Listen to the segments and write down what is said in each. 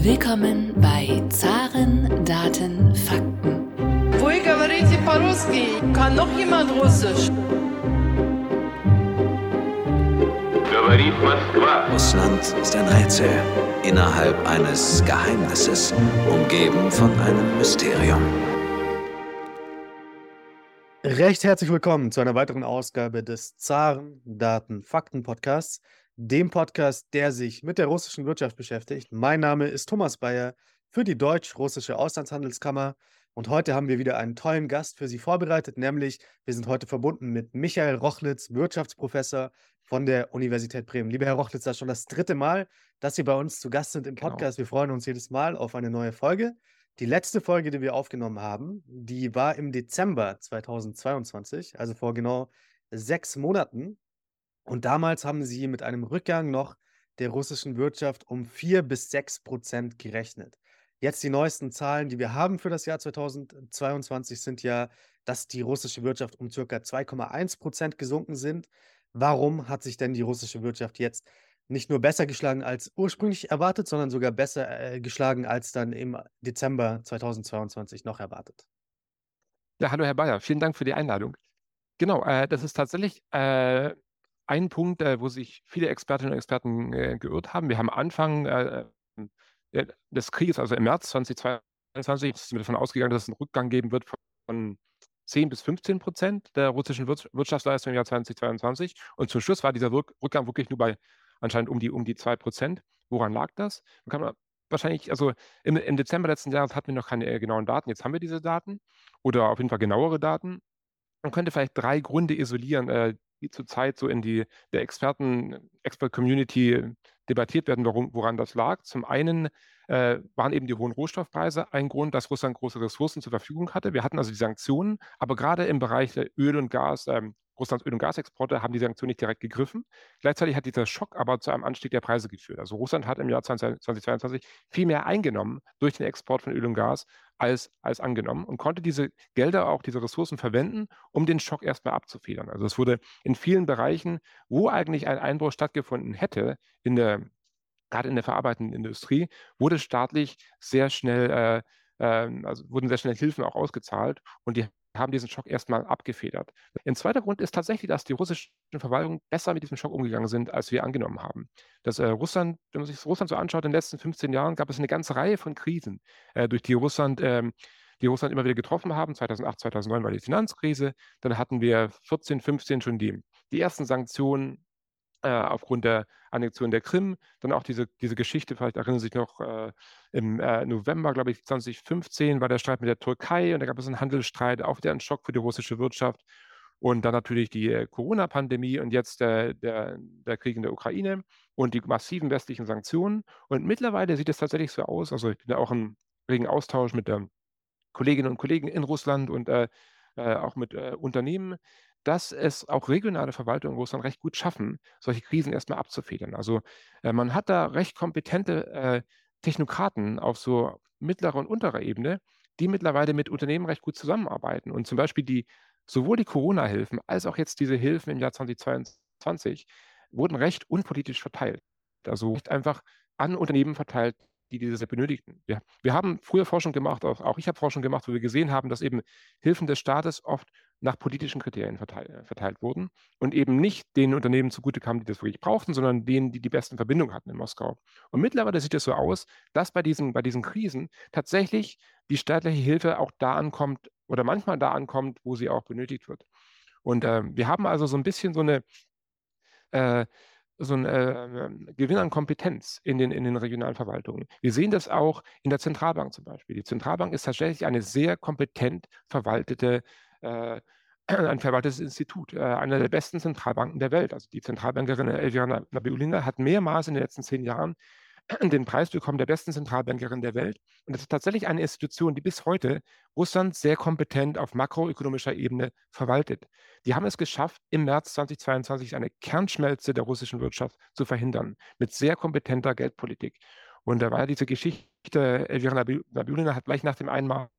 Willkommen bei Zaren, Daten, Fakten. Вы говорите по-русски? Kann noch jemand Russisch? Говорит Москва. Russland ist ein Rätsel innerhalb eines Geheimnisses, umgeben von einem Mysterium. Recht herzlich willkommen zu einer weiteren Ausgabe des Zaren Daten Fakten Podcasts, dem Podcast, der sich mit der russischen Wirtschaft beschäftigt. Mein Name ist Thomas Bayer für die Deutsch-Russische Auslandshandelskammer und heute haben wir wieder einen tollen Gast für Sie vorbereitet, nämlich wir sind heute verbunden mit Michael Rochlitz, Wirtschaftsprofessor von der Universität Bremen. Lieber Herr Rochlitz, das ist schon das dritte Mal, dass Sie bei uns zu Gast sind im Genau. Podcast. Wir freuen uns jedes Mal auf eine neue Folge. Die letzte Folge, die wir aufgenommen haben, die war im Dezember 2022, also vor genau sechs Monaten. Und damals haben Sie mit einem Rückgang noch der russischen Wirtschaft um 4 bis 6 Prozent gerechnet. Jetzt die neuesten Zahlen, die wir haben für das Jahr 2022, sind ja, dass die russische Wirtschaft um circa 2,1 Prozent gesunken sind. Warum hat sich denn die russische Wirtschaft jetzt nicht nur besser geschlagen als ursprünglich erwartet, sondern sogar besser äh, geschlagen als dann im Dezember 2022 noch erwartet? Ja, hallo Herr Bayer, vielen Dank für die Einladung. Genau, äh, das ist tatsächlich äh, ein Punkt, äh, wo sich viele Expertinnen und Experten äh, geirrt haben. Wir haben Anfang äh, äh, des Krieges, also im März 2022, sind wir davon ausgegangen, dass es einen Rückgang geben wird von 10 bis 15 Prozent der russischen Wirts- Wirtschaftsleistung im Jahr 2022. Und zum Schluss war dieser Rück- Rückgang wirklich nur bei anscheinend um die, um die 2 Prozent. Woran lag das? Man kann wahrscheinlich, also im, im Dezember letzten Jahres hatten wir noch keine äh, genauen Daten. Jetzt haben wir diese Daten oder auf jeden Fall genauere Daten. Man könnte vielleicht drei Gründe isolieren, äh, die zurzeit so in die der Experten, Expert-Community debattiert werden, warum, woran das lag. Zum einen äh, waren eben die hohen Rohstoffpreise ein Grund, dass Russland große Ressourcen zur Verfügung hatte. Wir hatten also die Sanktionen, aber gerade im Bereich Öl und Gas, ähm, Russlands Öl- und Gasexporte haben die Sanktionen nicht direkt gegriffen. Gleichzeitig hat dieser Schock aber zu einem Anstieg der Preise geführt. Also Russland hat im Jahr 20, 2022 viel mehr eingenommen durch den Export von Öl und Gas als, als angenommen und konnte diese Gelder, auch diese Ressourcen verwenden, um den Schock erstmal abzufedern. Also es wurde in vielen Bereichen, wo eigentlich ein Einbruch stattgefunden hätte, in der, gerade in der verarbeitenden Industrie, wurde staatlich sehr schnell, äh, ähm, also wurden sehr schnell Hilfen auch ausgezahlt und die haben diesen Schock erstmal abgefedert. Ein zweiter Grund ist tatsächlich, dass die russischen Verwaltungen besser mit diesem Schock umgegangen sind, als wir angenommen haben. Dass äh, Russland, wenn man sich Russland so anschaut, in den letzten 15 Jahren gab es eine ganze Reihe von Krisen, äh, durch die Russland, ähm, die Russland immer wieder getroffen haben. 2008, 2009 war die Finanzkrise, dann hatten wir 14, 15 schon die, die ersten Sanktionen äh, aufgrund der Annexion der Krim, dann auch diese, diese Geschichte, vielleicht erinnern Sie sich noch, äh, im äh, November, glaube ich, 2015 war der Streit mit der Türkei und da gab es einen Handelsstreit, auch wieder ein Schock für die russische Wirtschaft. Und dann natürlich die äh, Corona-Pandemie und jetzt äh, der, der Krieg in der Ukraine und die massiven westlichen Sanktionen. Und mittlerweile sieht es tatsächlich so aus, also ich bin da auch im regen Austausch mit den Kolleginnen und Kollegen in Russland und äh, auch mit äh, Unternehmen, dass es auch regionale Verwaltungen in Russland recht gut schaffen, solche Krisen erstmal abzufedern. Also äh, man hat da recht kompetente äh, Technokraten auf so mittlerer und unterer Ebene, die mittlerweile mit Unternehmen recht gut zusammenarbeiten. Und zum Beispiel die, sowohl die Corona-Hilfen als auch jetzt diese Hilfen im Jahr 2022 wurden recht unpolitisch verteilt. Also recht einfach an Unternehmen verteilt, die diese benötigten. Wir, wir haben früher Forschung gemacht, auch, auch ich habe Forschung gemacht, wo wir gesehen haben, dass eben Hilfen des Staates oft nach politischen Kriterien verteilt, äh, verteilt wurden und eben nicht den Unternehmen zugute kamen, die das wirklich brauchten, sondern denen, die die besten Verbindungen hatten in Moskau. Und mittlerweile sieht es so aus, dass bei diesen, bei diesen Krisen tatsächlich die staatliche Hilfe auch da ankommt oder manchmal da ankommt, wo sie auch benötigt wird. Und äh, wir haben also so ein bisschen so eine äh, so ein äh, Gewinn an Kompetenz in den, in den regionalen Verwaltungen. Wir sehen das auch in der Zentralbank zum Beispiel. Die Zentralbank ist tatsächlich eine sehr kompetent verwaltete, äh, ein verwaltetes Institut, äh, einer der besten Zentralbanken der Welt. Also die Zentralbankerin Elvira Nabiulina hat mehrmals in den letzten zehn Jahren den Preis bekommen der besten Zentralbankerin der Welt. Und das ist tatsächlich eine Institution, die bis heute Russland sehr kompetent auf makroökonomischer Ebene verwaltet. Die haben es geschafft, im März 2022 eine Kernschmelze der russischen Wirtschaft zu verhindern, mit sehr kompetenter Geldpolitik. Und da war ja diese Geschichte, Elvira Nabiulina hat gleich nach dem Einmarsch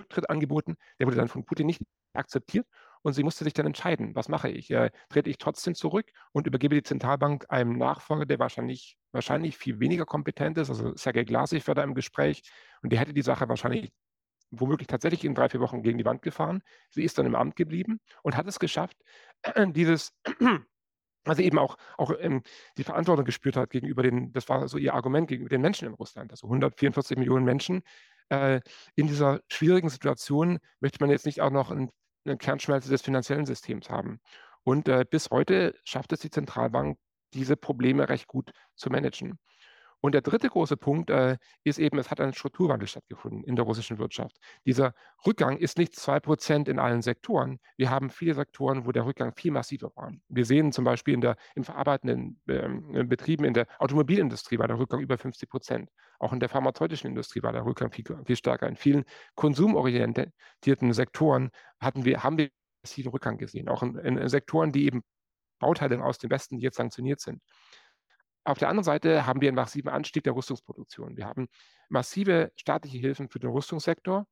Rücktritt angeboten, der wurde dann von Putin nicht akzeptiert. Und sie musste sich dann entscheiden, was mache ich? Äh, trete ich trotzdem zurück und übergebe die Zentralbank einem Nachfolger, der wahrscheinlich, wahrscheinlich viel weniger kompetent ist. Also Sergei Glasich war da im Gespräch und der hätte die Sache wahrscheinlich womöglich tatsächlich in drei, vier Wochen gegen die Wand gefahren. Sie ist dann im Amt geblieben und hat es geschafft, dieses also eben auch, auch ähm, die Verantwortung gespürt hat gegenüber den, das war so ihr Argument gegenüber den Menschen in Russland, also 144 Millionen Menschen. Äh, in dieser schwierigen Situation möchte man jetzt nicht auch noch ein, eine Kernschmelze des finanziellen Systems haben. Und äh, bis heute schafft es die Zentralbank, diese Probleme recht gut zu managen. Und der dritte große Punkt äh, ist eben, es hat ein Strukturwandel stattgefunden in der russischen Wirtschaft. Dieser Rückgang ist nicht 2% in allen Sektoren. Wir haben viele Sektoren, wo der Rückgang viel massiver war. Wir sehen zum Beispiel in, der, in verarbeitenden ähm, Betrieben, in der Automobilindustrie war der Rückgang über 50 Prozent. Auch in der pharmazeutischen Industrie war der Rückgang viel, viel stärker. In vielen konsumorientierten Sektoren hatten wir, haben wir massiven Rückgang gesehen. Auch in, in Sektoren, die eben Bauteile aus dem Westen, jetzt sanktioniert sind. Auf der anderen Seite haben wir einen massiven Anstieg der Rüstungsproduktion. Wir haben massive staatliche Hilfen für den Rüstungssektor.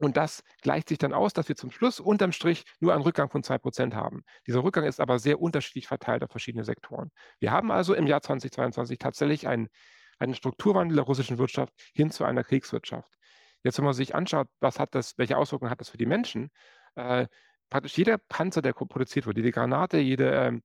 Und das gleicht sich dann aus, dass wir zum Schluss unterm Strich nur einen Rückgang von 2% haben. Dieser Rückgang ist aber sehr unterschiedlich verteilt auf verschiedene Sektoren. Wir haben also im Jahr 2022 tatsächlich einen, einen Strukturwandel der russischen Wirtschaft hin zu einer Kriegswirtschaft. Jetzt, wenn man sich anschaut, was hat das, welche Auswirkungen hat das für die Menschen, äh, praktisch jeder Panzer, der produziert wird, jede Granate, jede, ähm,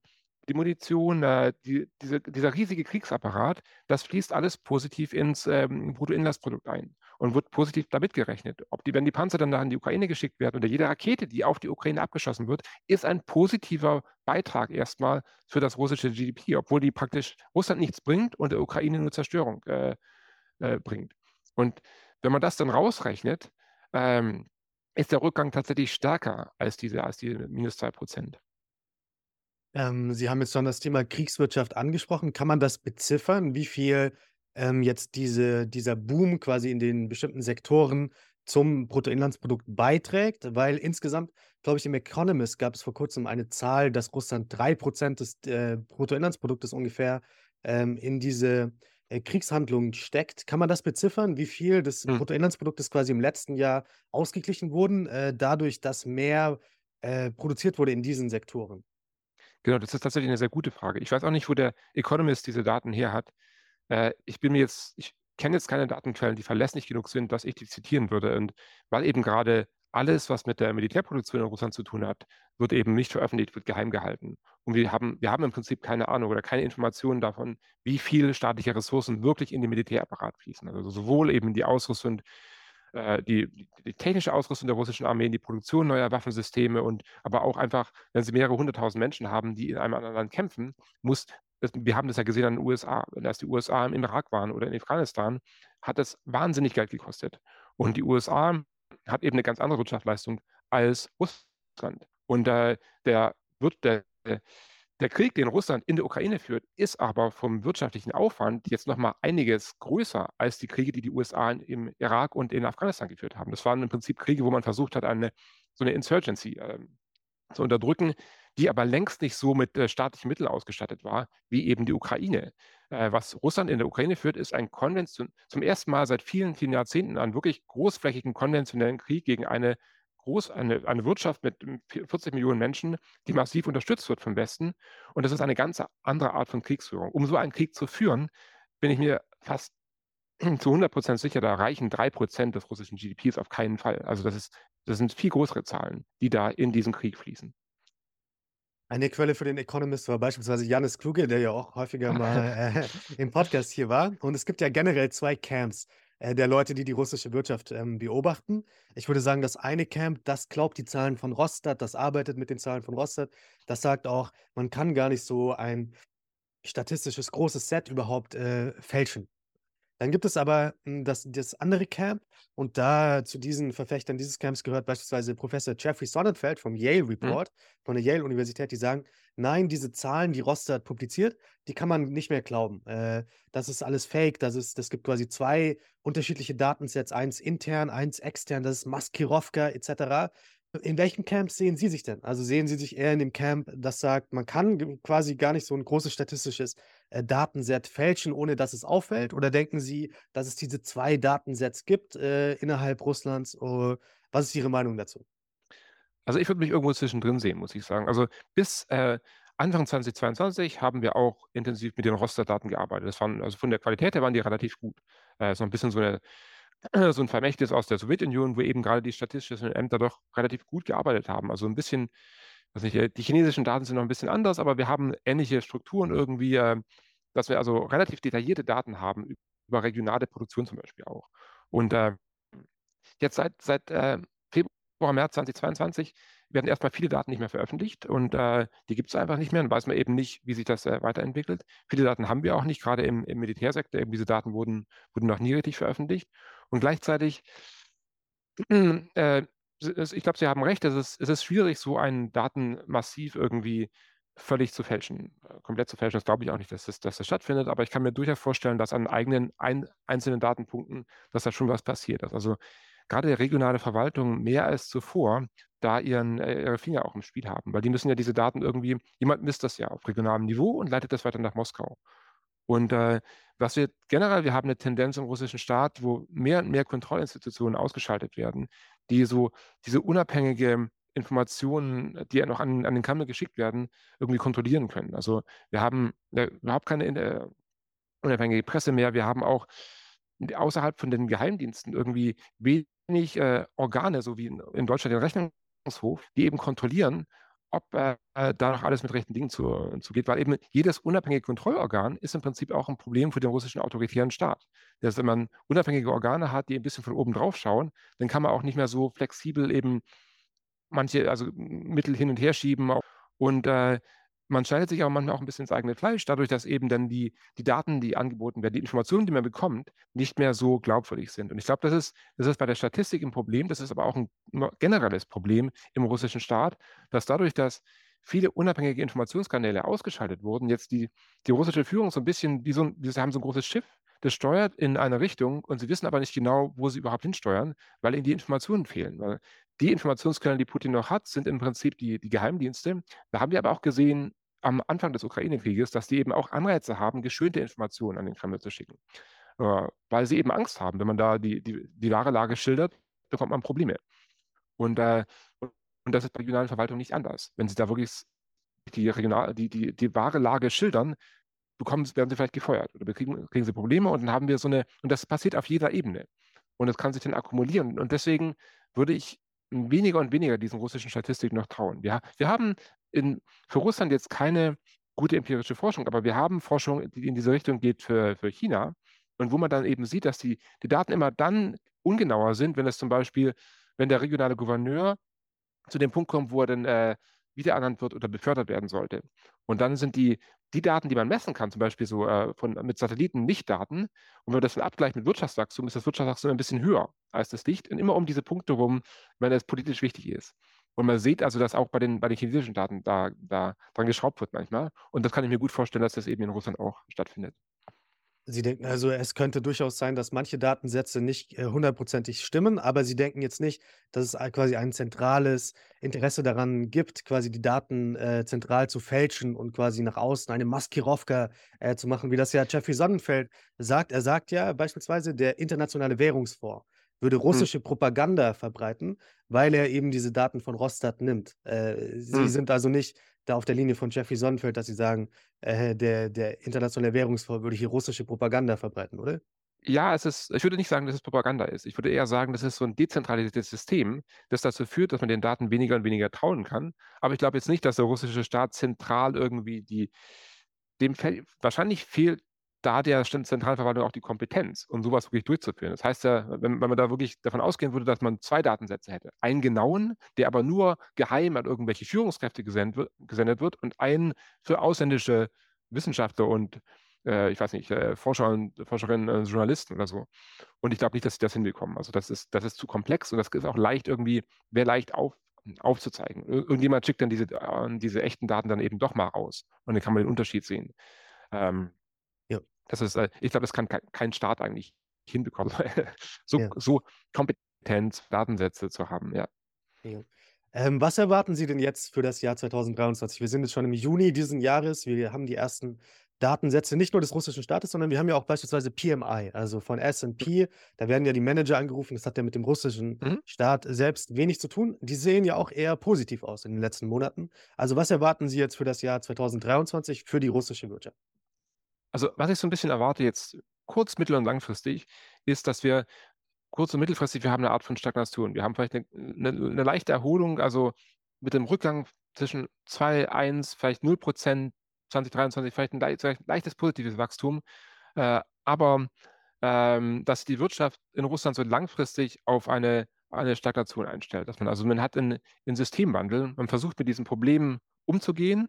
die Munition, äh, die, diese, dieser riesige Kriegsapparat, das fließt alles positiv ins ähm, Bruttoinlandsprodukt ein und wird positiv damit gerechnet. Ob die, wenn die Panzer dann da in die Ukraine geschickt werden oder jede Rakete, die auf die Ukraine abgeschossen wird, ist ein positiver Beitrag erstmal für das russische GDP, obwohl die praktisch Russland nichts bringt und der Ukraine nur Zerstörung äh, äh, bringt. Und wenn man das dann rausrechnet, ähm, ist der Rückgang tatsächlich stärker als diese, als die minus 2 Prozent. Ähm, Sie haben jetzt schon das Thema Kriegswirtschaft angesprochen. Kann man das beziffern, wie viel ähm, jetzt diese, dieser Boom quasi in den bestimmten Sektoren zum Bruttoinlandsprodukt beiträgt? Weil insgesamt, glaube ich, im Economist gab es vor kurzem eine Zahl, dass Russland 3% des äh, Bruttoinlandsproduktes ungefähr ähm, in diese äh, Kriegshandlungen steckt. Kann man das beziffern, wie viel des Hm. Bruttoinlandsproduktes quasi im letzten Jahr ausgeglichen wurden, äh, dadurch, dass mehr äh, produziert wurde in diesen Sektoren? Genau, das ist tatsächlich eine sehr gute Frage. Ich weiß auch nicht, wo der Economist diese Daten her hat. Äh, ich bin mir jetzt, ich kenne jetzt keine Datenquellen, die verlässlich genug sind, dass ich die zitieren würde. Und weil eben gerade alles, was mit der Militärproduktion in Russland zu tun hat, wird eben nicht veröffentlicht, wird geheim gehalten. Und wir haben, wir haben im Prinzip keine Ahnung oder keine Informationen davon, wie viele staatliche Ressourcen wirklich in den Militärapparat fließen. Also sowohl eben die Ausrüstung äh, die, die, technische Ausrüstung der russischen Armee, die Produktion neuer Waffensysteme und aber auch einfach, wenn sie mehrere hunderttausend Menschen haben, die in einem anderen Land kämpfen, muss, wir haben das ja gesehen an den USA, als die USA im Irak waren oder in Afghanistan, hat das wahnsinnig Geld gekostet. Und die USA hat eben eine ganz andere Wirtschaftsleistung als Russland. Und äh, der wird der, der Krieg, den Russland in der Ukraine führt, ist aber vom wirtschaftlichen Aufwand jetzt nochmal einiges größer als die Kriege, die die USA im Irak und in Afghanistan geführt haben. Das waren im Prinzip Kriege, wo man versucht hat, eine, so eine Insurgency äh, zu unterdrücken, die aber längst nicht so mit äh, staatlichen Mitteln ausgestattet war, wie eben die Ukraine. Äh, was Russland in der Ukraine führt, ist ein Konvention zum ersten Mal seit vielen, vielen Jahrzehnten einen wirklich großflächigen konventionellen Krieg gegen eine groß, eine, eine Wirtschaft mit 40 Millionen Menschen, die massiv unterstützt wird vom Westen. Und das ist eine ganz andere Art von Kriegsführung. Um so einen Krieg zu führen, bin ich mir fast zu 100 Prozent sicher, da reichen drei Prozent des russischen GDPs auf keinen Fall. Also das, ist, das sind viel größere Zahlen, die da in diesen Krieg fließen. Eine Quelle für den Economist war beispielsweise Janis Kluge, der ja auch häufiger mal äh, im Podcast hier war. Und es gibt ja generell zwei Camps äh, der Leute, die die russische Wirtschaft ähm, beobachten. Ich würde sagen, das eine Camp, das glaubt die Zahlen von Rostat, das arbeitet mit den Zahlen von Rostat. Das sagt auch, man kann gar nicht so ein statistisches großes Set überhaupt äh, fälschen. Dann gibt es aber hm, das, das andere Camp und da zu diesen Verfechtern dieses Camps gehört beispielsweise Professor Jeffrey Sonnenfeld vom Yale Mhm. Report, von der Yale-Universität, die sagen, nein, diese Zahlen, die Rostat publiziert, die kann man nicht mehr glauben. Äh, das ist alles Fake, das ist, das gibt quasi zwei unterschiedliche Datensets, eins intern, eins extern, das ist Maskirovka etc. In welchem Camp sehen Sie sich denn? Also sehen Sie sich eher in dem Camp, das sagt, man kann quasi gar nicht so ein großes statistisches Datenset fälschen, ohne dass es auffällt? Oder denken Sie, dass es diese zwei Datensets gibt äh, innerhalb Russlands? Oh, was ist Ihre Meinung dazu? Also ich würde mich irgendwo zwischendrin sehen, muss ich sagen. Also bis äh, Anfang 2022 haben wir auch intensiv mit den Roster-Daten gearbeitet. Das waren, also von der Qualität her waren die relativ gut. Äh, so ein bisschen so, eine, so ein Vermächtnis aus der Sowjetunion, wo eben gerade die statistischen Ämter doch relativ gut gearbeitet haben. Also ein bisschen, weiß nicht, äh, die chinesischen Daten sind noch ein bisschen anders, aber wir haben ähnliche Strukturen irgendwie, äh, dass wir also relativ detaillierte Daten haben über regionale Produktion zum Beispiel auch. Und äh, jetzt seit, seit äh, Februar, März 2022 werden erstmal viele Daten nicht mehr veröffentlicht und äh, die gibt es einfach nicht mehr. Dann weiß man eben nicht, wie sich das äh, weiterentwickelt. Viele Daten haben wir auch nicht, gerade im, im Militärsektor. Eben diese Daten wurden, wurden noch nie richtig veröffentlicht. Und gleichzeitig, äh, ich glaube, Sie haben recht, es ist, es ist schwierig, so ein Datenmassiv irgendwie völlig zu fälschen. Äh, komplett zu fälschen, das glaube ich auch nicht, dass das, dass das stattfindet, aber ich kann mir durchaus vorstellen, dass an eigenen ein, einzelnen Datenpunkten, dass da schon was passiert ist. Also gerade regionale Verwaltungen mehr als zuvor da ihren, äh, ihre Finger auch im Spiel haben, weil die müssen ja diese Daten irgendwie, jemand misst das ja auf regionalem Niveau und leitet das weiter nach Moskau. Und äh, was wir generell, wir haben eine Tendenz im russischen Staat, wo mehr und mehr Kontrollinstitutionen ausgeschaltet werden, die so diese unabhängige Informationen, die ja noch an, an den Kreml geschickt werden, irgendwie kontrollieren können. Also wir haben äh, überhaupt keine äh, unabhängige Presse mehr. Wir haben auch außerhalb von den Geheimdiensten irgendwie wenig äh, Organe, so wie in, in, Deutschland den Rechnungshof, die eben kontrollieren, ob äh, da noch alles mit rechten Dingen zugeht, zu weil eben jedes unabhängige Kontrollorgan ist im Prinzip auch ein Problem für den russischen autoritären Staat. Dass wenn man unabhängige Organe hat, die ein bisschen von oben drauf schauen, dann kann man auch nicht mehr so flexibel eben manche, also Mittel hin und her schieben und äh, man schneidet sich aber manchmal auch ein bisschen ins eigene Fleisch, dadurch, dass eben dann die, die Daten, die angeboten werden, die Informationen, die man bekommt, nicht mehr so glaubwürdig sind. Und ich glaube, das ist, das ist bei der Statistik ein Problem, das ist aber auch ein generelles Problem im russischen Staat, dass dadurch, dass viele unabhängige Informationskanäle ausgeschaltet wurden, jetzt die, die russische Führung so ein bisschen, wie so ein, sie haben so ein großes Schiff, das steuert in eine Richtung und sie wissen aber nicht genau, wo sie überhaupt hinsteuern, weil ihnen die Informationen fehlen. Weil die Informationsquellen, die Putin noch hat, sind im Prinzip die, die Geheimdienste. Da haben wir aber auch gesehen am Anfang des Ukraine-Krieges, dass die eben auch Anreize haben, geschönte Informationen an den Kreml zu schicken. Äh, weil sie eben Angst haben, wenn man da die, die, die wahre Lage schildert, bekommt man Probleme. Und, äh, und das ist bei regionalen Verwaltungen nicht anders. Wenn sie da wirklich die, regional, die, die, die wahre Lage schildern, bekommen, werden sie vielleicht gefeuert oder kriegen, kriegen sie Probleme und dann haben wir so eine, und das passiert auf jeder Ebene. Und das kann sich dann akkumulieren. Und deswegen würde ich weniger und weniger diesen russischen Statistiken noch trauen. Wir, wir haben in, für Russland jetzt keine gute empirische Forschung, aber wir haben Forschung, die in diese Richtung geht für, für China und wo man dann eben sieht, dass die, die Daten immer dann ungenauer sind, wenn es zum Beispiel, wenn der regionale Gouverneur zu dem Punkt kommt, wo er dann äh, wiederernannt wird oder befördert werden sollte. Und dann sind die, die Daten, die man messen kann, zum Beispiel so äh, von, mit Satelliten, Lichtdaten, und wenn man das dann abgleicht mit Wirtschaftswachstum, ist das Wirtschaftswachstum ein bisschen höher als das Licht und immer um diese Punkte rum, wenn es politisch wichtig ist. Und man sieht also, dass auch bei den, bei den chinesischen Daten da, da dran geschraubt wird manchmal. Und das kann ich mir gut vorstellen, dass das eben in Russland auch stattfindet. Sie denken also, es könnte durchaus sein, dass manche Datensätze nicht äh, hundertprozentig stimmen, aber Sie denken jetzt nicht, dass es quasi ein zentrales Interesse daran gibt, quasi die Daten äh, zentral zu fälschen und quasi nach außen eine Maskirovka äh, zu machen, wie das ja Jeffrey Sonnenfeld sagt. Er sagt ja beispielsweise, der Internationale Währungsfonds würde hm. russische hm. Propaganda verbreiten, weil er eben diese Daten von Rostat nimmt. Äh, Sie hm. sind also nicht da auf der Linie von Jeffrey Sonnenfeld, dass Sie sagen, äh, der, der internationale Währungsfonds würde hier russische Propaganda verbreiten, oder? Ja, es ist, ich würde nicht sagen, dass es Propaganda ist. Ich würde eher sagen, das ist so ein dezentralisiertes System, das dazu führt, dass man den Daten weniger und weniger trauen kann. Aber ich glaube jetzt nicht, dass der russische Staat zentral irgendwie die, dem wahrscheinlich fehlt da der Zentralverwaltung auch die Kompetenz, um sowas wirklich durchzuführen. Das heißt ja, wenn, wenn, man da wirklich davon ausgehen würde, dass man zwei Datensätze hätte, einen genauen, der aber nur geheim an irgendwelche Führungskräfte gesendet wird, gesendet wird und einen für ausländische Wissenschaftler und äh, ich weiß nicht, äh, Forscher und Forscherinnen, äh, Journalisten oder so. Und ich glaube nicht, dass sie das hinbekommen. Also das ist, das ist zu komplex und das ist auch leicht irgendwie, wäre leicht auf, aufzuzeigen. Irgendjemand schickt dann diese, äh, diese echten Daten dann eben doch mal raus und dann kann man den Unterschied sehen. Ähm, das ist, äh, ich glaube, das kann kein Staat eigentlich hinbekommen, so, ja. so kompetent Datensätze zu haben, ja. ja. Ähm, was erwarten Sie denn jetzt für das Jahr 2023? Wir sind jetzt schon im Juni diesen Jahres. Wir haben die ersten Datensätze nicht nur des russischen Staates, sondern wir haben ja auch beispielsweise PMI, also von S&P. Da werden ja die Manager angerufen. Das hat ja mit dem russischen Mhm. Staat selbst wenig zu tun. Die sehen ja auch eher positiv aus in den letzten Monaten. Also was erwarten Sie jetzt für das Jahr 2023 für die russische Wirtschaft? Also, was ich so ein bisschen erwarte jetzt kurz-, mittel- und langfristig, ist, dass wir kurz- und mittelfristig wir haben eine Art von Stagnation. Wir haben vielleicht eine 'ne 'ne leichte Erholung, also mit dem Rückgang zwischen 2, 1, vielleicht 0% 2023, vielleicht ein lei vielleicht 'n leichtes positives Wachstum. Äh, aber, ähm, dass die Wirtschaft in Russland so langfristig auf eine eine Stagnation einstellt. Dass man also man hat 'n 'n Systemwandel. Man versucht, mit diesen Problemen umzugehen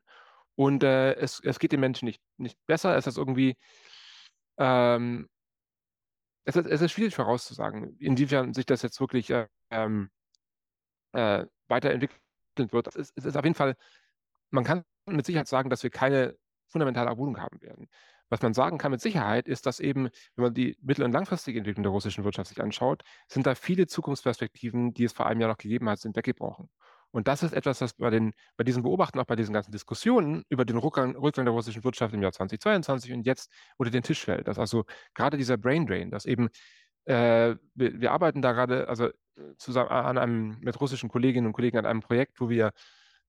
und, äh, es es geht den Menschen nicht nicht besser. Es ist irgendwie, ähm es ist es ist schwierig vorauszusagen, inwiefern sich das jetzt wirklich, äh, ähm, äh, weiterentwickeln wird. Es ist es ist auf jeden Fall man kann mit Sicherheit sagen, dass wir keine fundamentale Erholung haben werden. Was man sagen kann mit Sicherheit, ist, dass eben, wenn man die mittel- und langfristige Entwicklung der russischen Wirtschaft sich anschaut, sind da viele Zukunftsperspektiven, die es vor einem Jahr noch gegeben hat, sind weggebrochen. Und das ist etwas, was bei den bei diesen Beobachten, auch bei diesen ganzen Diskussionen über den Rückgang Rückgang der russischen Wirtschaft im Jahr 2022 und jetzt unter den Tisch fällt. Dass also gerade dieser Brain Drain, dass eben äh, wir wir arbeiten da gerade also, zusammen an einem mit russischen Kolleginnen und Kollegen an einem Projekt, wo wir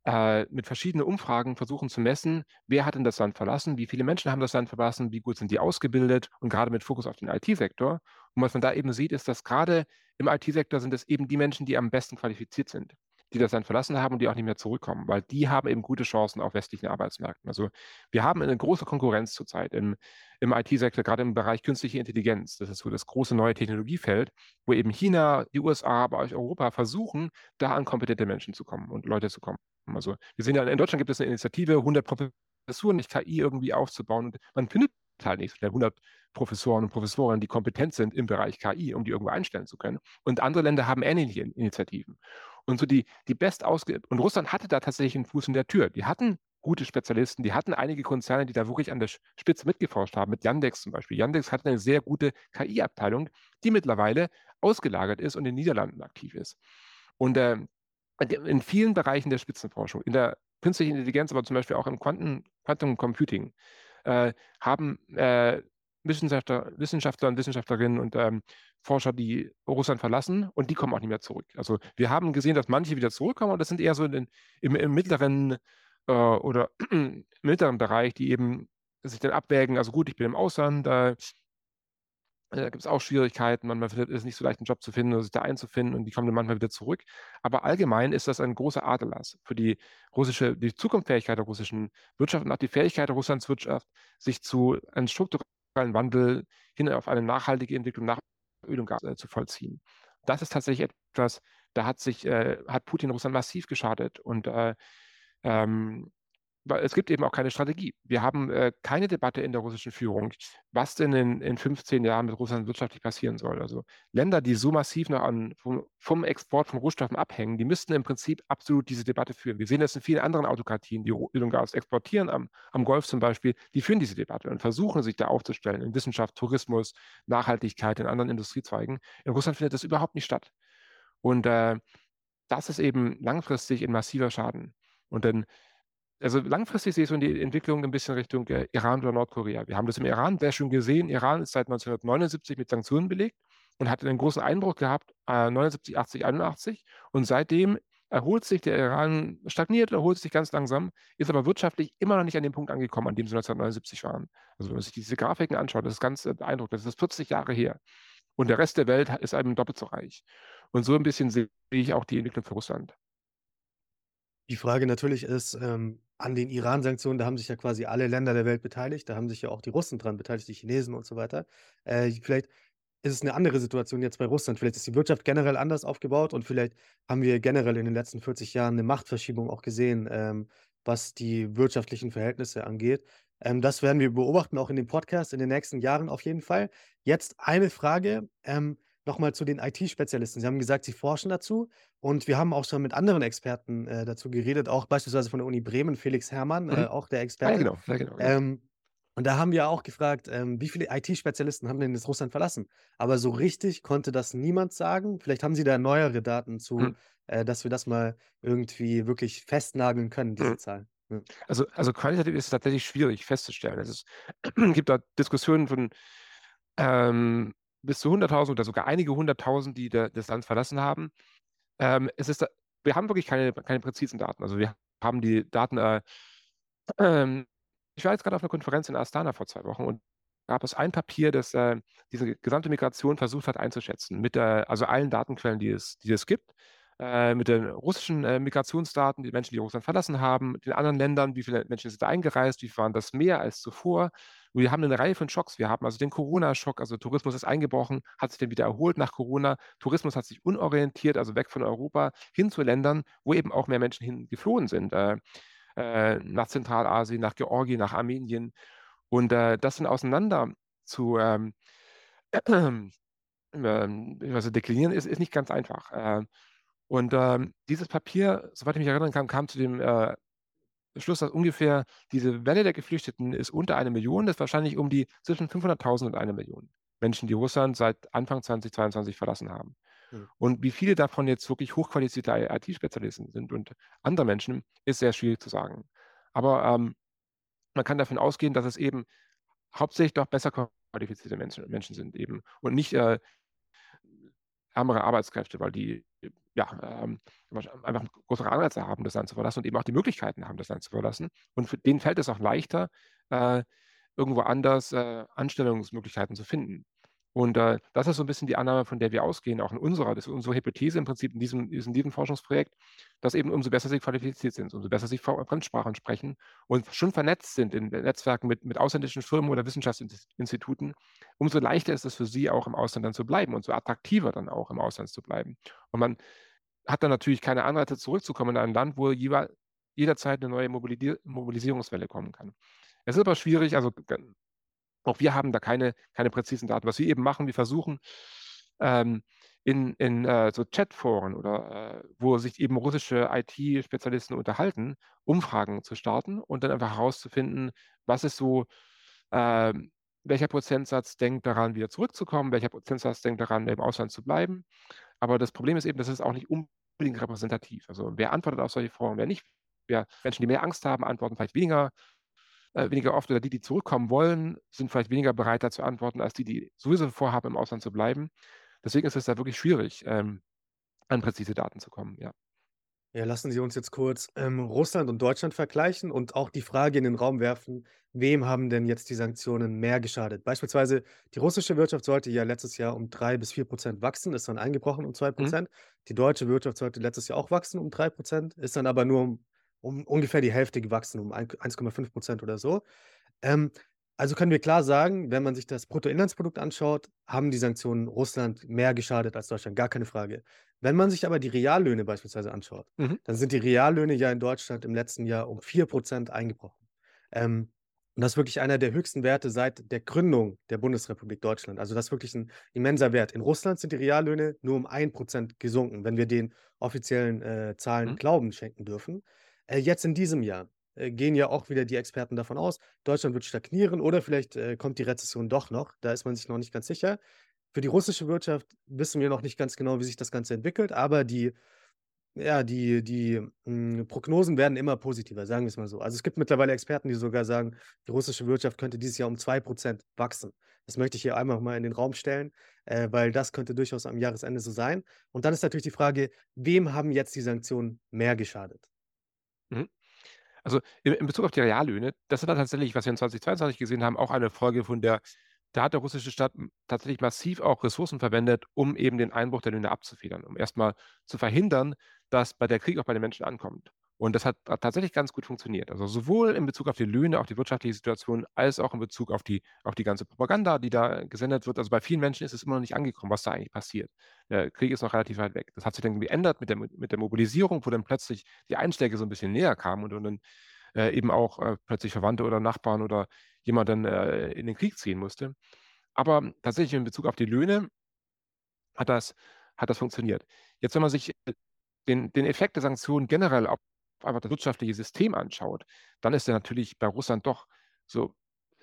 äh, mit verschiedenen Umfragen versuchen zu messen, wer hat denn das Land verlassen, wie viele Menschen haben das Land verlassen, wie gut sind die ausgebildet und gerade mit Fokus auf den IT-Sektor. Und was man da eben sieht, ist, dass gerade im IT-Sektor sind es eben die Menschen, die am besten qualifiziert sind, die das Land verlassen haben und die auch nicht mehr zurückkommen, weil die haben eben gute Chancen auf westlichen Arbeitsmärkten. Also wir haben eine große Konkurrenz zurzeit im, im IT-Sektor, gerade im Bereich künstliche Intelligenz. Das ist so das große neue Technologiefeld, wo eben China, die USA, aber auch Europa versuchen, da an kompetente Menschen zu kommen und Leute zu kommen. Also wir sehen ja, in Deutschland gibt es eine Initiative, 100 Professuren, nicht KI irgendwie aufzubauen und man findet halt nicht 100 Professoren und Professorinnen, die kompetent sind im Bereich KI, um die irgendwo einstellen zu können. Und andere Länder haben ähnliche Initiativen. Und so die, die best ausge und Russland hatte da tatsächlich einen Fuß in der Tür. Die hatten gute Spezialisten, die hatten einige Konzerne, die da wirklich an der Spitze mitgeforscht haben, mit Yandex zum Beispiel. Yandex hat eine sehr gute KI-Abteilung, die mittlerweile ausgelagert ist und in den Niederlanden aktiv ist. Und äh, in vielen Bereichen der Spitzenforschung, in der künstlichen Intelligenz, aber zum Beispiel auch im Quantum Computing, äh, haben äh, Wissenschaftler, Wissenschaftler und Wissenschaftlerinnen und ähm, Forscher, die Russland verlassen und die kommen auch nicht mehr zurück. Also wir haben gesehen, dass manche wieder zurückkommen und das sind eher so in, im, im mittleren äh, oder im mittleren Bereich, die eben sich dann abwägen, also gut, ich bin im Ausland, äh, da gibt es auch Schwierigkeiten. Manchmal ist es nicht so leicht, einen Job zu finden oder sich da einzufinden und die kommen dann manchmal wieder zurück. Aber allgemein ist das ein großer Aderlass für die russische, die Zukunftsfähigkeit der russischen Wirtschaft und auch die Fähigkeit der Russlands Wirtschaft, sich zu einem strukturellen Wandel hin auf eine nachhaltige Entwicklung nach Öl und Gas äh, zu vollziehen. Das ist tatsächlich etwas, da hat sich, äh, hat Putin Russland massiv geschadet und äh, ähm, es gibt eben auch keine Strategie. Wir haben äh, keine Debatte in der russischen Führung, was denn in, in 15 Jahren mit Russland wirtschaftlich passieren soll. Also Länder, die so massiv noch an, vom, vom Export von Rohstoffen abhängen, die müssten im Prinzip absolut diese Debatte führen. Wir sehen das in vielen anderen Autokratien, die Öl und Gas exportieren, am, am Golf zum Beispiel, die führen diese Debatte und versuchen sich da aufzustellen in Wissenschaft, Tourismus, Nachhaltigkeit, in anderen Industriezweigen. In Russland findet das überhaupt nicht statt. Und äh, das ist eben langfristig ein massiver Schaden. Und dann also langfristig sehe ich so die Entwicklung ein bisschen Richtung äh, Iran oder Nordkorea. Wir haben das im Iran sehr schön gesehen. Iran ist seit 1979 mit Sanktionen belegt und hat einen großen Einbruch gehabt, äh, 79, 80, 81. Und seitdem erholt sich der Iran, stagniert, erholt sich ganz langsam, ist aber wirtschaftlich immer noch nicht an dem Punkt angekommen, an dem sie 1979 waren. Also wenn man sich diese Grafiken anschaut, das ist ganz äh, beeindruckend. Das ist 40 Jahre her. Und der Rest der Welt ist eben doppelt so reich. Und so ein bisschen sehe ich auch die Entwicklung für Russland. Die Frage natürlich ist, ähm, an den Iran-Sanktionen, da haben sich ja quasi alle Länder der Welt beteiligt. Da haben sich ja auch die Russen dran beteiligt, die Chinesen und so weiter. Äh, vielleicht ist es eine andere Situation jetzt bei Russland. Vielleicht ist die Wirtschaft generell anders aufgebaut und vielleicht haben wir generell in den letzten 40 Jahren eine Machtverschiebung auch gesehen, ähm, was die wirtschaftlichen Verhältnisse angeht. Ähm, das werden wir beobachten, auch in dem Podcast in den nächsten Jahren auf jeden Fall. Jetzt eine Frage. Ähm, Nochmal zu den IT-Spezialisten. Sie haben gesagt, Sie forschen dazu und wir haben auch schon mit anderen Experten äh, dazu geredet, auch beispielsweise von der Uni Bremen, Felix Herrmann, äh, Mhm. auch der Ja, Experte. genau, ja, genau. Ähm, und da haben wir auch gefragt, ähm, wie viele IT-Spezialisten haben denn jetzt Russland verlassen? Aber so richtig konnte das niemand sagen. Vielleicht haben Sie da neuere Daten zu, Mhm. äh, dass wir das mal irgendwie wirklich festnageln können, diese Mhm. Zahlen. Ja. Also, also qualitativ ist es tatsächlich schwierig festzustellen. Es ist, gibt da Diskussionen von ähm, bis zu 100.000 oder sogar einige 100.000, die der, das Land verlassen haben. Ähm, es ist, wir haben wirklich keine, keine präzisen Daten. Also wir haben die Daten. Äh, ähm, ich war jetzt gerade auf einer Konferenz in Astana vor zwei Wochen und gab es ein Papier, das äh, diese gesamte Migration versucht hat einzuschätzen, mit der, also allen Datenquellen, die es, die es gibt, äh, mit den russischen äh, Migrationsdaten, die Menschen, die Russland verlassen haben, den anderen Ländern, wie viele Menschen sind da eingereist, wie viel waren das mehr als zuvor. Wir haben eine Reihe von Schocks. Wir haben also den Corona-Schock, also Tourismus ist eingebrochen, hat sich dann wieder erholt nach Corona. Tourismus hat sich unorientiert, also weg von Europa, hin zu Ländern, wo eben auch mehr Menschen hingeflohen sind. Äh, äh, nach Zentralasien, nach Georgien, nach Armenien. Und äh, das dann auseinander zu ähm, äh, also deklinieren, ist, ist nicht ganz einfach. Äh, und ähm, dieses Papier, soweit ich mich erinnern kann, kam zu dem äh, Schluss, dass ungefähr diese Welle der Geflüchteten ist unter eine Million, das ist wahrscheinlich um die zwischen 500.000 und eine Million Menschen, die Russland seit Anfang 2022 verlassen haben. Mhm. Und wie viele davon jetzt wirklich hochqualifizierte IT-Spezialisten sind und andere Menschen, ist sehr schwierig zu sagen. Aber ähm, man kann davon ausgehen, dass es eben hauptsächlich doch besser qualifizierte Menschen, Menschen sind eben und nicht äh, ärmere Arbeitskräfte, weil die ja, ähm, einfach größere Anreize haben, das Land zu verlassen und eben auch die Möglichkeiten haben, das Land zu verlassen. Und für denen fällt es auch leichter, äh, irgendwo anders äh, Anstellungsmöglichkeiten zu finden. Und äh, das ist so ein bisschen die Annahme, von der wir ausgehen, auch in unserer, das ist unsere Hypothese im Prinzip in diesem, in diesem Forschungsprojekt, dass eben umso besser sie qualifiziert sind, umso besser sie Fremdsprachen sprechen und schon vernetzt sind in Netzwerken mit, mit ausländischen Firmen oder Wissenschaftsinstituten, umso leichter ist es für sie auch im Ausland dann zu bleiben und so attraktiver dann auch im Ausland zu bleiben. Und man hat dann natürlich keine Anreize zurückzukommen in ein Land, wo jederzeit eine neue Mobilisierungswelle kommen kann. Es ist aber schwierig, also auch wir haben da keine, keine präzisen Daten. Was wir eben machen, wir versuchen ähm, in, in äh, so Chatforen oder äh, wo sich eben russische IT-Spezialisten unterhalten, Umfragen zu starten und dann einfach herauszufinden, was ist so, äh, welcher Prozentsatz denkt daran, wieder zurückzukommen, welcher Prozentsatz denkt daran, im Ausland zu bleiben. Aber das Problem ist eben, das ist auch nicht unbedingt repräsentativ. Also wer antwortet auf solche Foren, wer nicht. Wer, Menschen, die mehr Angst haben, antworten vielleicht weniger äh, weniger oft oder die, die zurückkommen wollen, sind vielleicht weniger bereit, da zu antworten, als die, die sowieso vorhaben, im Ausland zu bleiben. Deswegen ist es da wirklich schwierig, ähm, an präzise Daten zu kommen, ja. Ja, lassen Sie uns jetzt kurz ähm, Russland und Deutschland vergleichen und auch die Frage in den Raum werfen, wem haben denn jetzt die Sanktionen mehr geschadet? Beispielsweise, die russische Wirtschaft sollte ja letztes Jahr um drei bis vier Prozent wachsen, ist dann eingebrochen um zwei mhm. Prozent. Mhm. Die deutsche Wirtschaft sollte letztes Jahr auch wachsen um drei Prozent, ist dann aber nur um um ungefähr die Hälfte gewachsen, um 1,5 Prozent oder so. Ähm, also können wir klar sagen, wenn man sich das Bruttoinlandsprodukt anschaut, haben die Sanktionen Russland mehr geschadet als Deutschland, gar keine Frage. Wenn man sich aber die Reallöhne beispielsweise anschaut, mhm. dann sind die Reallöhne ja in Deutschland im letzten Jahr um 4% eingebrochen. Ähm, und das ist wirklich einer der höchsten Werte seit der Gründung der Bundesrepublik Deutschland. Also das ist wirklich ein immenser Wert. In Russland sind die Reallöhne nur um 1% gesunken, wenn wir den offiziellen äh, Zahlen mhm. Glauben schenken dürfen. Äh, jetzt in diesem Jahr äh, gehen ja auch wieder die Experten davon aus, Deutschland wird stagnieren oder vielleicht äh, kommt die Rezession doch noch. Da ist man sich noch nicht ganz sicher. Für die russische Wirtschaft wissen wir noch nicht ganz genau, wie sich das Ganze entwickelt, aber die, ja, die, die mh, hm, Prognosen werden immer positiver, sagen wir es mal so. Also es gibt mittlerweile Experten, die sogar sagen, die russische Wirtschaft könnte dieses Jahr um 2% wachsen. Das möchte ich hier einmal mal in den Raum stellen, äh, weil das könnte durchaus am Jahresende so sein. Und dann ist natürlich die Frage, wem haben jetzt die Sanktionen mehr geschadet? Also, in in Bezug auf die Reallöhne, das war tatsächlich, was wir in 2022 gesehen haben, auch eine Folge von der da hat der russische Staat tatsächlich massiv auch Ressourcen verwendet, um eben den Einbruch der Löhne abzufedern, um erstmal zu verhindern, dass bei der Krieg auch bei den Menschen ankommt. Und das hat tatsächlich ganz gut funktioniert. Also sowohl in Bezug auf die Löhne, auf die wirtschaftliche Situation, als auch in Bezug auf die, auf die ganze Propaganda, die da gesendet wird. Also bei vielen Menschen ist es immer noch nicht angekommen, was da eigentlich passiert. Der Krieg ist noch relativ weit weg. Das hat sich dann geändert mit der, mit der Mobilisierung, wo dann plötzlich die Einschläge so ein bisschen näher kamen und, und dann äh, eben auch äh, plötzlich Verwandte oder Nachbarn oder jemand dann äh, in den Krieg ziehen musste. Aber tatsächlich in Bezug auf die Löhne hat das, hat das funktioniert. Jetzt, wenn man sich äh, den, den Effekt der Sanktionen generell auf einfach das wirtschaftliche System anschaut, dann ist er natürlich bei Russland doch so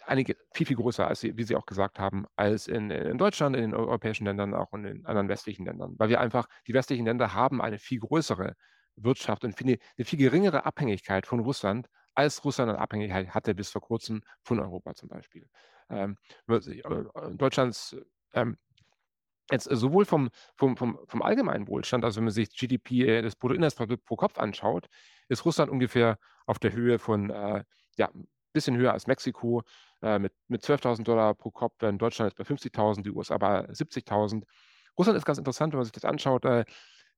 einige viel, viel größer, als sie, wie Sie auch gesagt haben, als in, in Deutschland, in den europäischen Ländern, auch in den anderen westlichen Ländern. Weil wir einfach, die westlichen Länder haben eine viel größere Wirtschaft und eine, eine viel geringere Abhängigkeit von Russland als Russland eine Abhängigkeit hatte bis vor kurzem von Europa zum Beispiel. Ähm, äh, Deutschlands ähm, jetzt sowohl vom, vom, vom, vom allgemeinen Wohlstand, also wenn man sich GDP, äh, das Bruttoinlandsprodukt pro Kopf anschaut, ist Russland ungefähr auf der Höhe von, äh, ja, ein bisschen höher als Mexiko äh, mit, mit 12.000 Dollar pro Kopf, während Deutschland ist bei 50.000, die USA bei 70.000. Russland ist ganz interessant, wenn man sich das anschaut, äh,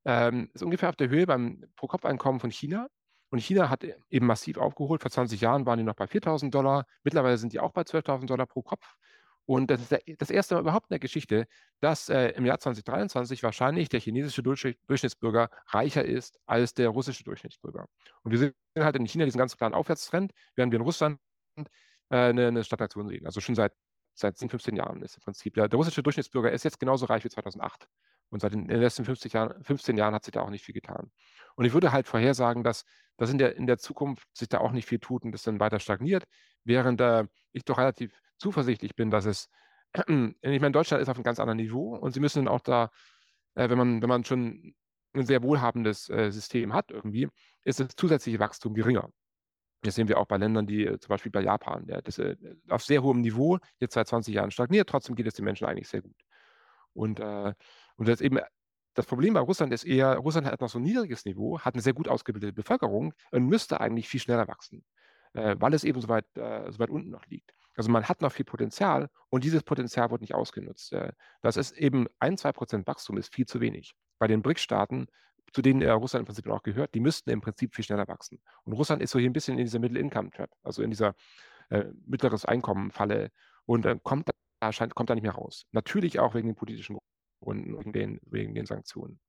ähm, ist ungefähr auf der Höhe beim Pro-Kopf-Einkommen von China. Und China hat eben massiv aufgeholt. Vor 20 Jahren waren die noch bei 4.000 Dollar. Mittlerweile sind die auch bei 12.000 Dollar pro Kopf. Und das ist das erste Mal überhaupt in der Geschichte, dass äh, im Jahr 2023 wahrscheinlich der chinesische Durchschnittsbürger reicher ist als der russische Durchschnittsbürger. Und wir sehen halt in China diesen ganz klaren Aufwärtstrend, während wir in Russland äh, eine, eine Stagnation sehen. Also schon seit, seit 10, 15 Jahren ist im Prinzip. Der, der russische Durchschnittsbürger ist jetzt genauso reich wie 2008. Und seit den, den letzten 50 Jahren, 15 Jahren hat sich da auch nicht viel getan. Und ich würde halt vorhersagen, dass, dass in, der, in der Zukunft sich da auch nicht viel tut und das dann weiter stagniert, während äh, ich doch relativ zuversichtlich bin, dass es, ich meine, Deutschland ist auf einem ganz anderen Niveau und sie müssen auch da, äh, wenn man, wenn man schon ein sehr wohlhabendes äh, System hat irgendwie, ist das zusätzliche Wachstum geringer. Das sehen wir auch bei Ländern, die äh, zum Beispiel bei Japan, ja, das auf sehr hohem Niveau jetzt seit 20 Jahren stagniert, trotzdem geht es den Menschen eigentlich sehr gut. Und, und das eben das Problem bei Russland ist eher, Russland hat noch so ein niedriges Niveau, hat eine sehr gut ausgebildete Bevölkerung und müsste eigentlich viel schneller wachsen, äh, weil es eben so weit, äh, so weit unten noch liegt. Also man hat noch viel Potenzial und dieses Potenzial wird nicht ausgenutzt. Äh, das ist eben ein, zwei Prozent Wachstum ist viel zu wenig. Bei den BRIC-Staaten, zu denen Russland im Prinzip auch gehört, die müssten im Prinzip viel schneller wachsen. Und Russland ist so hier ein bisschen in dieser Middle-Income-Trap, also in dieser äh, mittleres Einkommen-Falle und äh, kommt, da, scheint, kommt da nicht mehr raus. Natürlich auch wegen den politischen Gründen, wegen den, wegen den Sanktionen.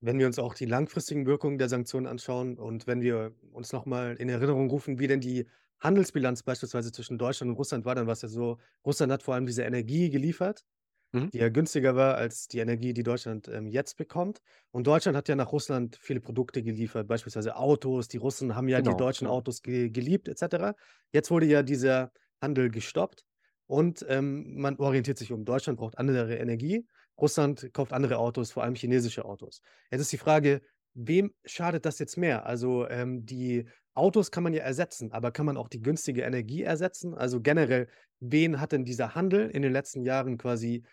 Wenn wir uns auch die langfristigen Wirkungen der Sanktionen anschauen und wenn wir uns nochmal in Erinnerung rufen, wie denn die Handelsbilanz beispielsweise zwischen Deutschland und Russland war, dann war es ja so, Russland hat vor allem diese Energie geliefert, Mhm. die ja günstiger war als die Energie, die Deutschland ähm, jetzt bekommt. Und Deutschland hat ja nach Russland viele Produkte geliefert, beispielsweise Autos. Die Russen haben ja die Genau, deutschen genau. Autos ge geliebt, etc. Jetzt wurde ja dieser Handel gestoppt und ähm, man orientiert sich um. Deutschland braucht andere Energie, Russland kauft andere Autos, vor allem chinesische Autos. Jetzt ist die Frage, wem schadet das jetzt mehr? Also ähm, die Autos kann man ja ersetzen, aber kann man auch die günstige Energie ersetzen? Also generell, wen hat denn dieser Handel in den letzten Jahren quasi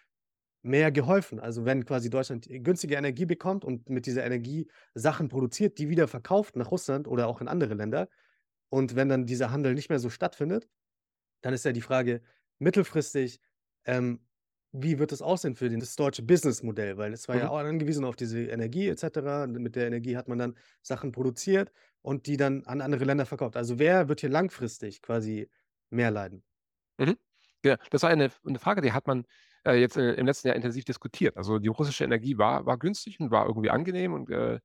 mehr geholfen? Also wenn quasi Deutschland günstige Energie bekommt und mit dieser Energie Sachen produziert, die wieder verkauft nach Russland oder auch in andere Länder und wenn dann dieser Handel nicht mehr so stattfindet, dann ist ja die Frage mittelfristig, ähm, wie wird es aussehen für das deutsche Businessmodell? Weil es war ja Mhm. auch angewiesen auf diese Energie et cetera. Mit der Energie hat man dann Sachen produziert und die dann an andere Länder verkauft. Also wer wird hier langfristig quasi mehr leiden? Mhm. Ja, das war eine, eine Frage, die hat man äh, jetzt äh, im letzten Jahr intensiv diskutiert. Also die russische Energie war, war günstig und war irgendwie angenehm und äh,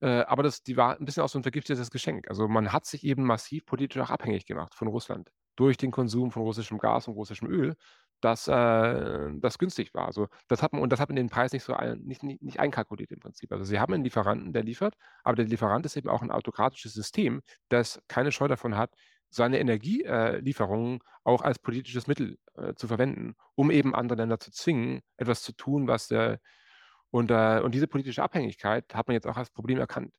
äh, aber das, die war ein bisschen auch so ein vergiftetes Geschenk. Also man hat sich eben massiv politisch auch abhängig gemacht von Russland durch den Konsum von russischem Gas und russischem Öl, das, äh, das günstig war. Also das hat man, und das hat man den Preis nicht so ein, nicht, nicht, nicht einkalkuliert im Prinzip. Also sie haben einen Lieferanten, der liefert, aber der Lieferant ist eben auch ein autokratisches System, das keine Scheu davon hat, seine Energielieferungen auch als politisches Mittel äh, zu verwenden, um eben andere Länder zu zwingen, etwas zu tun, was der und, äh, und diese politische Abhängigkeit hat man jetzt auch als Problem erkannt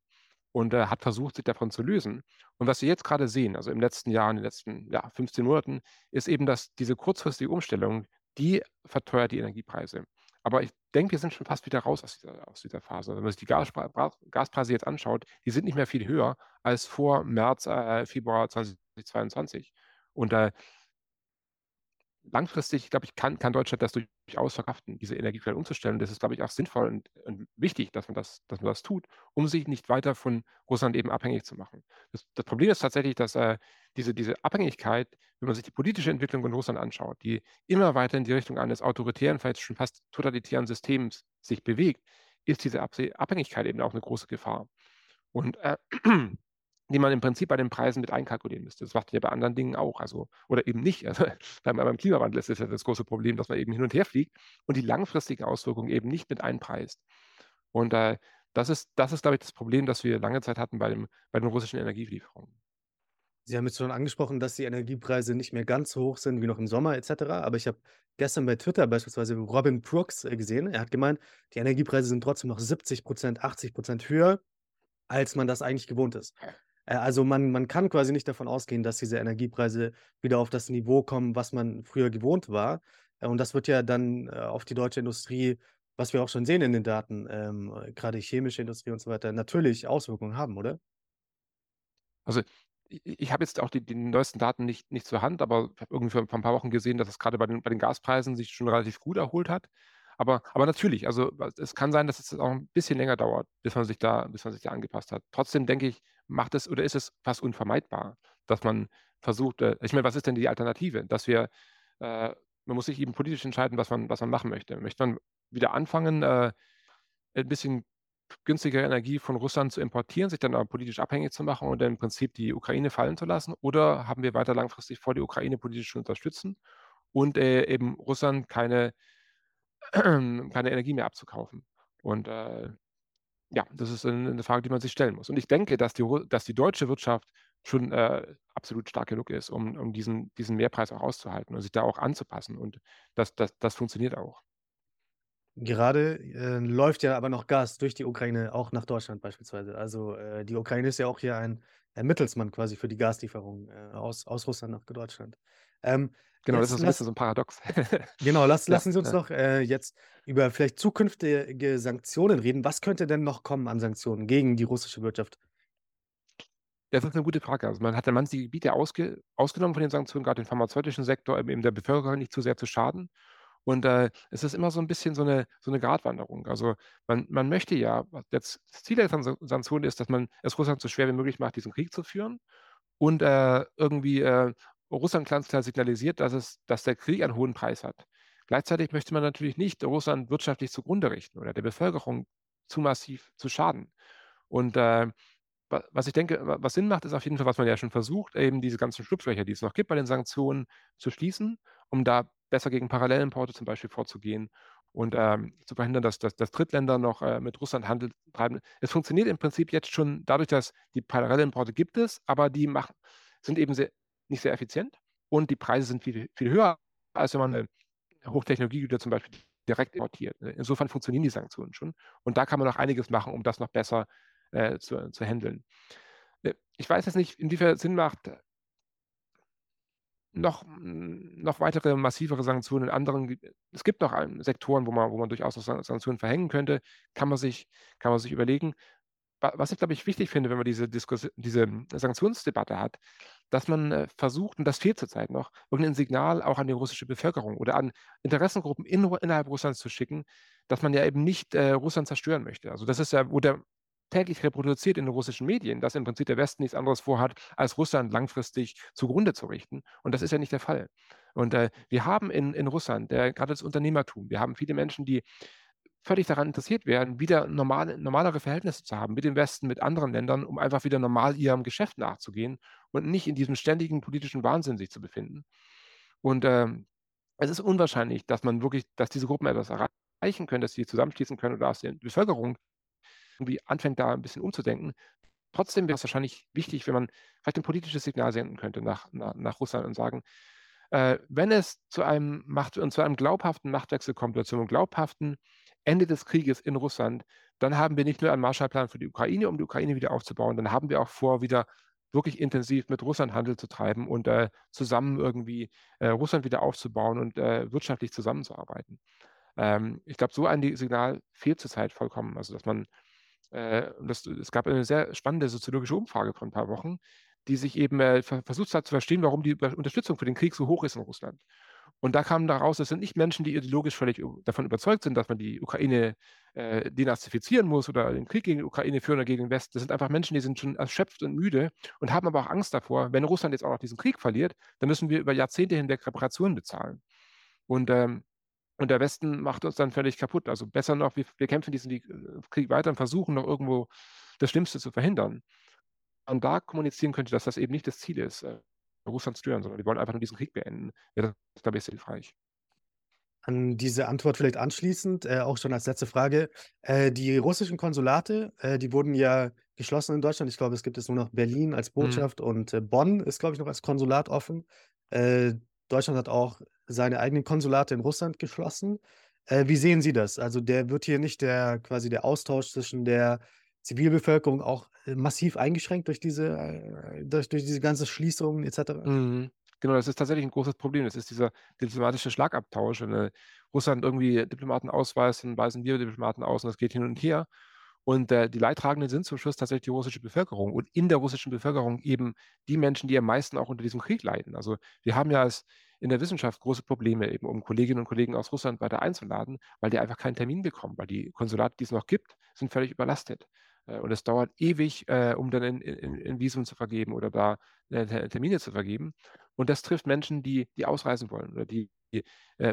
und äh, hat versucht, sich davon zu lösen. Und was wir jetzt gerade sehen, also im letzten Jahr, in den letzten ja, 15 Monaten, ist eben, dass diese kurzfristige Umstellung, die verteuert die Energiepreise. Aber ich denke, wir sind schon fast wieder raus aus dieser, aus dieser Phase. Wenn man sich die Gaspre Gaspreise jetzt anschaut, die sind nicht mehr viel höher als vor März, äh, Februar 2022. Und äh, langfristig, glaube ich, kann, kann Deutschland das durchaus verkraften, diese Energiequellen umzustellen. Das ist, glaube ich, auch sinnvoll und, und, wichtig, dass man, das, dass man das tut, um sich nicht weiter von Russland eben abhängig zu machen. Das, das Problem ist tatsächlich, dass äh, diese, diese Abhängigkeit, wenn man sich die politische Entwicklung in Russland anschaut, die immer weiter in die Richtung eines autoritären, vielleicht schon fast totalitären Systems sich bewegt, ist diese Abhängigkeit eben auch eine große Gefahr. Und äh, die man im Prinzip bei den Preisen mit einkalkulieren müsste. Das macht ja bei anderen Dingen auch, also oder eben nicht. Also beim, beim Klimawandel ist das ja das große Problem, dass man eben hin und her fliegt und die langfristigen Auswirkungen eben nicht mit einpreist. Und äh, das ist, das ist, glaube ich, das Problem, das wir lange Zeit hatten bei, dem, bei den russischen Energielieferungen. Sie haben jetzt schon angesprochen, dass die Energiepreise nicht mehr ganz so hoch sind wie noch im Sommer etc. Aber ich habe gestern bei Twitter beispielsweise Robin Brooks äh, gesehen. Er hat gemeint, die Energiepreise sind trotzdem noch 70 Prozent, 80 Prozent höher, als man das eigentlich gewohnt ist. Äh, also man man kann quasi nicht davon ausgehen, dass diese Energiepreise wieder auf das Niveau kommen, was man früher gewohnt war. Äh, und das wird ja dann, äh, auf die deutsche Industrie, was wir auch schon sehen in den Daten, ähm, grade chemische Industrie und so weiter, natürlich Auswirkungen haben, oder? Also, ich habe jetzt auch die die neuesten Daten nicht nicht zur Hand, aber ich habe irgendwie vor vor 'n paar Wochen gesehen, dass es grade bei den bei den Gaspreisen sich schon relativ gut erholt hat. Aber aber natürlich, also, es kann sein, dass es auch 'n bisschen länger dauert, bis man sich da bis man sich da angepasst hat. Trotzdem denke ich, macht es oder ist es fast unvermeidbar, dass man versucht äh, ich meine, was ist denn die Alternative? Dass wir äh, man muss sich eben politisch entscheiden, was man was man machen möchte. Möchte man wieder anfangen, äh, 'n bisschen günstigere Energie von Russland zu importieren, sich dann aber politisch abhängig zu machen und dann im Prinzip die Ukraine fallen zu lassen? Oder haben wir weiter langfristig vor, die Ukraine politisch zu unterstützen und, äh, eben Russland keine keine Energie mehr abzukaufen? Und, äh, ja, das ist 'n 'ne Frage, die man sich stellen muss. Und ich denke, dass die dass die deutsche Wirtschaft schon, äh, absolut stark genug ist, um um diesen diesen Mehrpreis auch auszuhalten und sich da auch anzupassen. Und das das das funktioniert auch. Gerade, äh, läuft ja aber noch Gas durch die Ukraine auch nach Deutschland beispielsweise. Also, äh, die Ukraine ist ja auch hier ein ein Mittelsmann quasi für die Gaslieferung, äh, aus aus Russland nach Deutschland. Ähm, Genau, das jetzt ist so 'n bisschen lass so 'n Paradox. genau, lass lassen Sie uns ja. noch, äh, jetzt über vielleicht zukünftige Sanktionen reden. Was könnte denn noch kommen an Sanktionen gegen die russische Wirtschaft? Das ist 'ne gute Frage. Also, man hat ja manche Gebiete ausge ausgenommen von den Sanktionen, grad den pharmazeutischen Sektor, eben der Bevölkerung nicht zu sehr zu schaden. Und, äh, es ist immer so 'n bisschen so 'ne so 'ne Gratwanderung. Also, man man möchte ja das Ziel der San Sanktionen ist, dass man es Russland so schwer wie möglich macht, diesen Krieg zu führen und, äh, irgendwie, äh, Russland ganz klar signalisiert, dass es dass der Krieg einen hohen Preis hat. Gleichzeitig möchte man natürlich nicht Russland wirtschaftlich zugrunde richten oder der Bevölkerung zu massiv zu schaden. Und, äh, wa was ich denke, wa was Sinn macht, ist auf jeden Fall, was man ja schon versucht, eben diese ganzen Schlupflöcher, die es noch gibt bei den Sanktionen, zu schließen, um da besser gegen Parallelimporte zum Beispiel vorzugehen und, ähm, zu verhindern, dass dass dass Drittländer noch, äh, mit Russland Handel treiben. Es funktioniert im Prinzip jetzt schon dadurch, dass die Parallelimporte gibt es, aber die machen sind eben sehr nicht sehr effizient und die Preise sind viel viel höher, als wenn man, äh, Hochtechnologiegüter zum Beispiel direkt importiert. Insofern funktionieren die Sanktionen schon. Und da kann man noch einiges machen, um das noch besser, äh, zu zu händeln. Äh, ich weiß jetzt nicht, inwiefern es Sinn macht noch hm, noch weitere massivere Sanktionen in anderen es gibt noch, ähm, Sektoren, wo man wo man durchaus noch San Sanktionen verhängen könnte. Kann man sich kann man sich überlegen. Wa was ich, glaube ich, wichtig finde, wenn man diese Diskus diese Sanktionsdebatte hat, dass man, äh, versucht, und das fehlt zurzeit noch, irgend 'n Signal auch an die russische Bevölkerung oder an Interessengruppen in innerhalb Russlands zu schicken, dass man ja eben nicht, äh, Russland zerstören möchte. Also, das ist ja wurde täglich reproduziert in den russischen Medien, dass im Prinzip der Westen nichts anderes vorhat, als Russland langfristig zugrunde zu richten. Und das ist ja nicht der Fall. Und, äh, wir haben in in Russland, äh, grade das Unternehmertum wir haben viele Menschen, die völlig daran interessiert wären, wieder normale normalere Verhältnisse zu haben mit dem Westen, mit anderen Ländern, um einfach wieder normal ihrem Geschäft nachzugehen und nicht in diesem ständigen politischen Wahnsinn sich zu befinden. Und, ähm, es ist unwahrscheinlich, dass man wirklich dass diese Gruppen etwas erreichen können, dass sie zusammenschließen können oder dass die Bevölkerung irgendwie anfängt, da 'n bisschen umzudenken. Trotzdem wäre es wahrscheinlich wichtig, wenn man vielleicht 'n politisches Signal senden könnte nach na nach Russland und sagen: „Äh, wenn es zu einem Macht und zu einem glaubhaften Machtwechsel kommt oder zu 'nem glaubhaften Ende des Krieges in Russland, dann haben wir nicht nur einen Marshallplan für die Ukraine, um die Ukraine wieder aufzubauen, dann haben wir auch vor, wieder wirklich intensiv mit Russland Handel zu treiben und, äh, zusammen irgendwie, äh, Russland wieder aufzubauen und, äh, wirtschaftlich zusammenzuarbeiten.“ Ähm, ich glaube, so ein Signal fehlt zurzeit vollkommen. Also, dass man, äh das es gab eine sehr spannende soziologische Umfrage vor 'n paar Wochen, die sich eben, äh, ver versucht hat zu verstehen, warum die Unterstützung für den Krieg so hoch ist in Russland. Und da kam da raus, das sind nicht Menschen, die ideologisch völlig davon überzeugt sind, dass man die Ukraine, äh, denazifizieren muss oder den Krieg gegen die Ukraine führen oder gegen den Westen. Das sind einfach Menschen, die sind schon erschöpft und müde und haben aber auch Angst davor, wenn Russland jetzt auch noch diesen Krieg verliert, dann müssen wir über Jahrzehnte hinweg Reparationen bezahlen. Und, ähm und der Westen macht uns dann völlig kaputt. Also, besser noch, wir wir kämpfen diesen Wieg äh, Krieg weiter und versuchen noch irgendwo das Schlimmste zu verhindern. Und da kommunizieren könnte, dass das eben nicht das Ziel ist, Russland stören, sondern wir wollen einfach nur diesen Krieg beenden. Wäre das, glaube ich, sehr hilfreich. An diese Antwort vielleicht anschließend, äh, auch schon als letzte Frage. Äh, die russischen Konsulate, äh, die wurden ja geschlossen in Deutschland. Ich glaube, es gibt jetzt nur noch Berlin als Mhm. Botschaft und, äh, Bonn ist, glaube ich, noch als Konsulat offen. Äh, Deutschland hat auch seine eigenen Konsulate in Russland geschlossen. Äh, wie sehen Sie das? Also, der wird hier nicht der quasi der Austausch zwischen der Zivilbevölkerung auch äh, massiv eingeschränkt durch diese, äh, durch, durch diese ganze Schließungen etc. Mhm. Genau, das ist tatsächlich ein großes Problem. Das ist dieser diplomatische Schlagabtausch. Wenn äh, Russland irgendwie Diplomaten ausweist, dann weisen wir Diplomaten aus und das geht hin und her. Und äh, die Leidtragenden sind zum Schluss tatsächlich die russische Bevölkerung und in der russischen Bevölkerung eben die Menschen, die am meisten auch unter diesem Krieg leiden. Also wir haben ja als in der Wissenschaft große Probleme, eben um Kolleginnen und Kollegen aus Russland weiter einzuladen, weil die einfach keinen Termin bekommen, weil die Konsulate, die es noch gibt, sind völlig überlastet. Äh, und es dauert ewig, äh, um dann ein in, in Visum zu vergeben oder da äh, Termine zu vergeben. Und das trifft Menschen, die, die ausreisen wollen oder die, die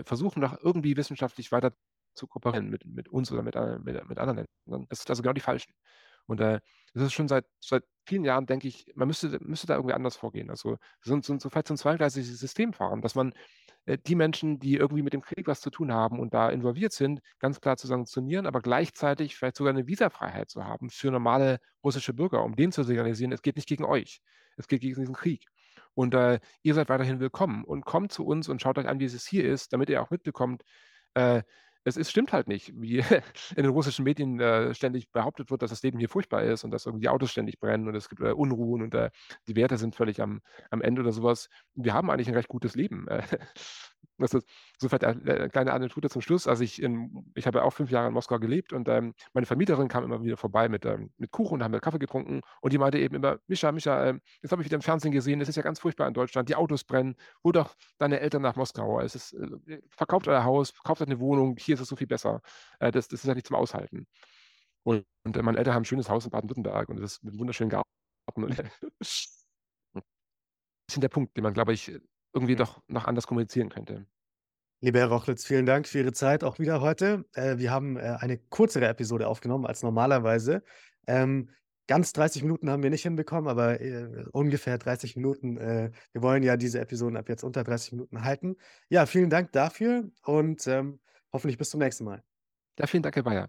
versuchen, noch irgendwie wissenschaftlich weiter zu kooperieren mit, mit uns oder mit, mit, mit anderen Ländern. Das sind also genau die Falschen. Und äh, das ist schon seit, seit vielen Jahren, denke ich, man müsste, müsste da irgendwie anders vorgehen. Also so, so, so vielleicht so ein zweigleisiges System fahren, dass man äh, die Menschen, die irgendwie mit dem Krieg was zu tun haben und da involviert sind, ganz klar zu sanktionieren, aber gleichzeitig vielleicht sogar eine Visafreiheit zu haben für normale russische Bürger, um denen zu signalisieren, es geht nicht gegen euch, es geht gegen diesen Krieg. Und äh, ihr seid weiterhin willkommen und kommt zu uns und schaut euch an, wie es hier ist, damit ihr auch mitbekommt, äh, es ist, stimmt halt nicht, wie in den russischen Medien äh, ständig behauptet wird, dass das Leben hier furchtbar ist und dass irgendwie die Autos ständig brennen und es gibt äh, Unruhen und äh, die Werte sind völlig am, am Ende oder sowas. Wir haben eigentlich ein recht gutes Leben. Äh, das ist so vielleicht eine kleine Anekdote zum Schluss. Also ich, in, ich habe auch fünf Jahre in Moskau gelebt und ähm, meine Vermieterin kam immer wieder vorbei mit, ähm, mit Kuchen und haben wir Kaffee getrunken und die meinte eben immer, Mischa, Mischa, äh, jetzt habe ich wieder im Fernsehen gesehen, es ist ja ganz furchtbar in Deutschland, die Autos brennen, hol doch deine Eltern nach Moskau. Es ist, äh, verkauft euer Haus, kauft eine Wohnung, hier ist es so viel besser. Äh, das, das ist ja nicht zum Aushalten. Und, und äh, meine Eltern haben ein schönes Haus in Baden-Württemberg und es ist mit einem wunderschönen Garten. das ist der Punkt, den man, glaube ich, irgendwie doch noch anders kommunizieren könnte. Lieber Herr Rochlitz, vielen Dank für Ihre Zeit auch wieder heute. Äh, wir haben äh, eine kürzere Episode aufgenommen als normalerweise. Ähm, ganz 30 Minuten haben wir nicht hinbekommen, aber äh, ungefähr 30 Minuten. Äh, wir wollen ja diese Episoden ab jetzt unter 30 Minuten halten. Ja, vielen Dank dafür und ähm, hoffentlich bis zum nächsten Mal. Ja, vielen Dank, Herr Bayer.